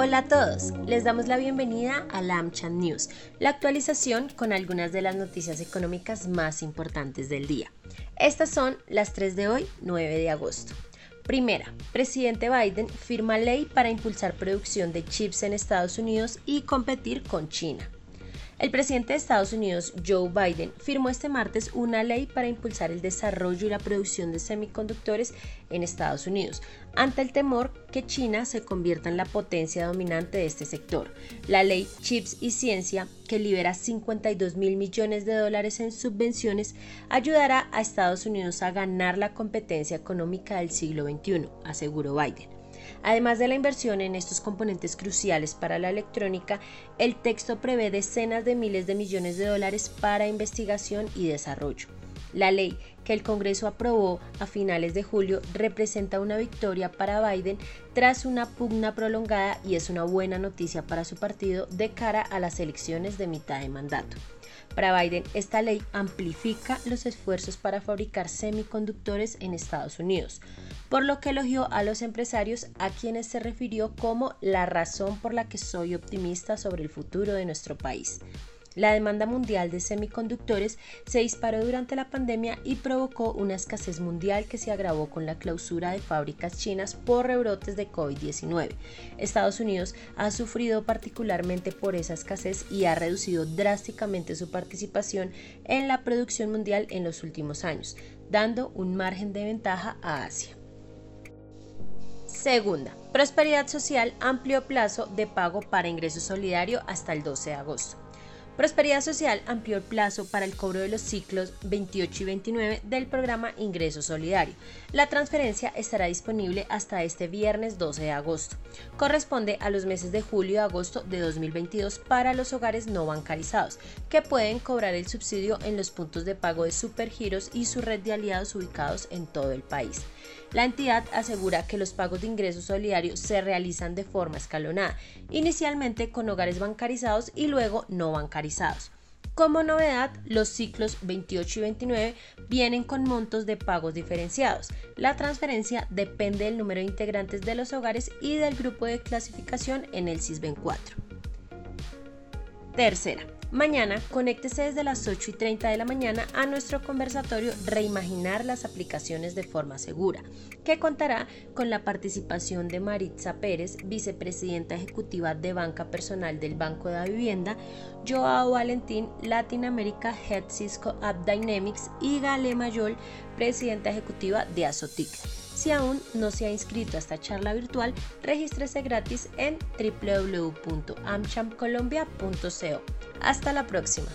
Hola a todos, les damos la bienvenida a la News, la actualización con algunas de las noticias económicas más importantes del día. Estas son las 3 de hoy, 9 de agosto. Primera, presidente Biden firma ley para impulsar producción de chips en Estados Unidos y competir con China. El presidente de Estados Unidos, Joe Biden, firmó este martes una ley para impulsar el desarrollo y la producción de semiconductores en Estados Unidos, ante el temor que China se convierta en la potencia dominante de este sector. La ley Chips y Ciencia, que libera 52 mil millones de dólares en subvenciones, ayudará a Estados Unidos a ganar la competencia económica del siglo XXI, aseguró Biden. Además de la inversión en estos componentes cruciales para la electrónica, el texto prevé decenas de miles de millones de dólares para investigación y desarrollo. La ley que el Congreso aprobó a finales de julio representa una victoria para Biden tras una pugna prolongada y es una buena noticia para su partido de cara a las elecciones de mitad de mandato. Para Biden, esta ley amplifica los esfuerzos para fabricar semiconductores en Estados Unidos, por lo que elogió a los empresarios a quienes se refirió como la razón por la que soy optimista sobre el futuro de nuestro país. La demanda mundial de semiconductores se disparó durante la pandemia y provocó una escasez mundial que se agravó con la clausura de fábricas chinas por rebrotes de COVID-19. Estados Unidos ha sufrido particularmente por esa escasez y ha reducido drásticamente su participación en la producción mundial en los últimos años, dando un margen de ventaja a Asia. Segunda, Prosperidad Social amplió plazo de pago para ingreso solidario hasta el 12 de agosto. Prosperidad Social amplió el plazo para el cobro de los ciclos 28 y 29 del programa Ingreso Solidario. La transferencia estará disponible hasta este viernes 12 de agosto. Corresponde a los meses de julio y agosto de 2022 para los hogares no bancarizados, que pueden cobrar el subsidio en los puntos de pago de Supergiros y su red de aliados ubicados en todo el país. La entidad asegura que los pagos de ingreso solidario se realizan de forma escalonada, inicialmente con hogares bancarizados y luego no bancarizados. Como novedad, los ciclos 28 y 29 vienen con montos de pagos diferenciados. La transferencia depende del número de integrantes de los hogares y del grupo de clasificación en el SISBEN 4. Tercera, Mañana, conéctese desde las 8 y 30 de la mañana a nuestro conversatorio Reimaginar las aplicaciones de forma segura, que contará con la participación de Maritza Pérez, vicepresidenta ejecutiva de banca personal del Banco de la Vivienda, Joao Valentín, Latin America Head Cisco App Dynamics y Gale Mayol, presidenta ejecutiva de Azotic. Si aún no se ha inscrito a esta charla virtual, regístrese gratis en www.amchamcolombia.co. Hasta la próxima.